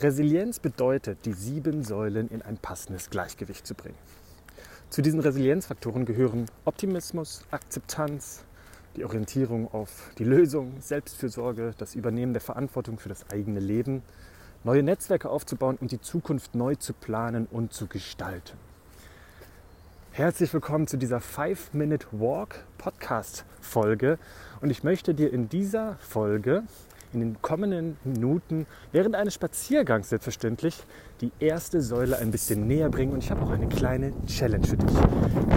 Resilienz bedeutet, die sieben Säulen in ein passendes Gleichgewicht zu bringen. Zu diesen Resilienzfaktoren gehören Optimismus, Akzeptanz, die Orientierung auf die Lösung, Selbstfürsorge, das Übernehmen der Verantwortung für das eigene Leben, neue Netzwerke aufzubauen und die Zukunft neu zu planen und zu gestalten. Herzlich willkommen zu dieser 5-Minute Walk Podcast Folge und ich möchte dir in dieser Folge in den kommenden Minuten während eines Spaziergangs selbstverständlich die erste Säule ein bisschen näher bringen. Und ich habe auch eine kleine Challenge für dich.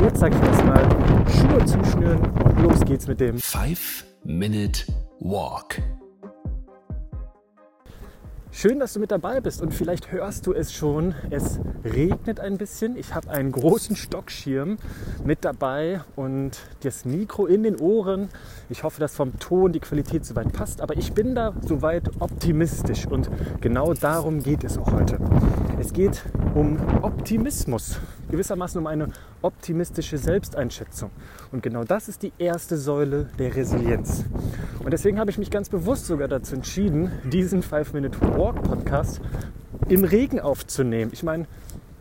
Jetzt sage ich erstmal Schuhe zuschnüren und los geht's mit dem 5 Minute Walk. Schön, dass du mit dabei bist und vielleicht hörst du es schon. Es regnet ein bisschen. Ich habe einen großen Stockschirm mit dabei und das Mikro in den Ohren. Ich hoffe, dass vom Ton die Qualität soweit passt, aber ich bin da soweit optimistisch und genau darum geht es auch heute. Es geht um Optimismus, gewissermaßen um eine optimistische Selbsteinschätzung. Und genau das ist die erste Säule der Resilienz. Und deswegen habe ich mich ganz bewusst sogar dazu entschieden, diesen 5-Minute-Walk-Podcast im Regen aufzunehmen. Ich meine,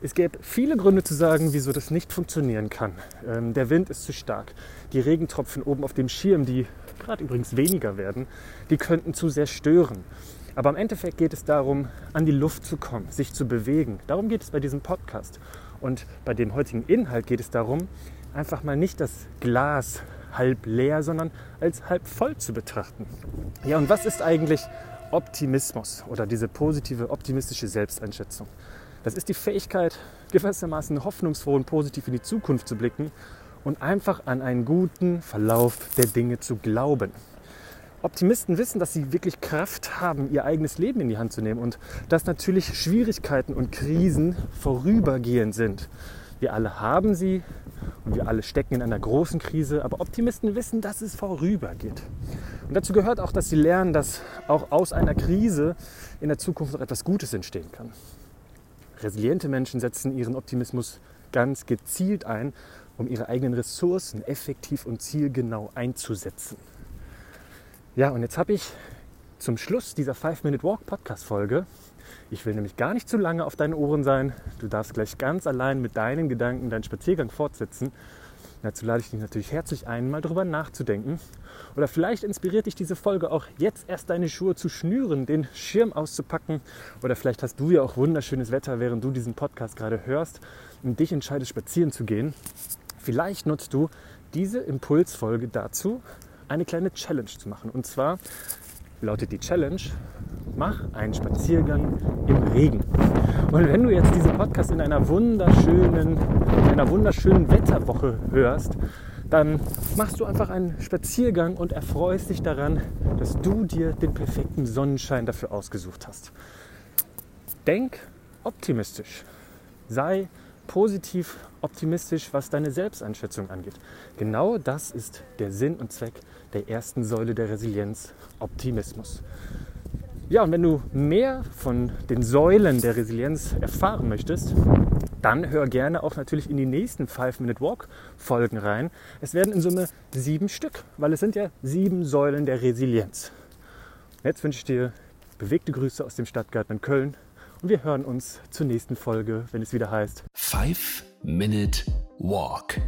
es gäbe viele Gründe zu sagen, wieso das nicht funktionieren kann. Ähm, der Wind ist zu stark. Die Regentropfen oben auf dem Schirm, die gerade übrigens weniger werden, die könnten zu sehr stören. Aber im Endeffekt geht es darum, an die Luft zu kommen, sich zu bewegen. Darum geht es bei diesem Podcast. Und bei dem heutigen Inhalt geht es darum, einfach mal nicht das Glas halb leer, sondern als halb voll zu betrachten. Ja, und was ist eigentlich Optimismus oder diese positive, optimistische Selbsteinschätzung? Das ist die Fähigkeit, gewissermaßen hoffnungsfroh und positiv in die Zukunft zu blicken und einfach an einen guten Verlauf der Dinge zu glauben. Optimisten wissen, dass sie wirklich Kraft haben, ihr eigenes Leben in die Hand zu nehmen und dass natürlich Schwierigkeiten und Krisen vorübergehend sind. Wir alle haben sie und wir alle stecken in einer großen Krise, aber Optimisten wissen, dass es vorübergeht. Und dazu gehört auch, dass sie lernen, dass auch aus einer Krise in der Zukunft noch etwas Gutes entstehen kann. Resiliente Menschen setzen ihren Optimismus ganz gezielt ein, um ihre eigenen Ressourcen effektiv und zielgenau einzusetzen. Ja, und jetzt habe ich zum Schluss dieser 5-Minute-Walk-Podcast-Folge, ich will nämlich gar nicht zu lange auf deinen Ohren sein, du darfst gleich ganz allein mit deinen Gedanken deinen Spaziergang fortsetzen. Dazu lade ich dich natürlich herzlich ein, mal darüber nachzudenken. Oder vielleicht inspiriert dich diese Folge auch jetzt erst deine Schuhe zu schnüren, den Schirm auszupacken. Oder vielleicht hast du ja auch wunderschönes Wetter, während du diesen Podcast gerade hörst und dich entscheidest, spazieren zu gehen. Vielleicht nutzt du diese Impulsfolge dazu, eine kleine Challenge zu machen. Und zwar lautet die Challenge, mach einen Spaziergang im Regen. Und wenn du jetzt diesen Podcast in einer wunderschönen, in einer wunderschönen Wetterwoche hörst, dann machst du einfach einen Spaziergang und erfreust dich daran, dass du dir den perfekten Sonnenschein dafür ausgesucht hast. Denk optimistisch. Sei positiv optimistisch, was deine Selbsteinschätzung angeht. Genau das ist der Sinn und Zweck der ersten Säule der Resilienz, Optimismus. Ja, und wenn du mehr von den Säulen der Resilienz erfahren möchtest, dann hör gerne auch natürlich in die nächsten 5-Minute-Walk-Folgen rein. Es werden in Summe sieben Stück, weil es sind ja sieben Säulen der Resilienz. Jetzt wünsche ich dir bewegte Grüße aus dem Stadtgarten in Köln und wir hören uns zur nächsten Folge, wenn es wieder heißt 5 Minute Walk.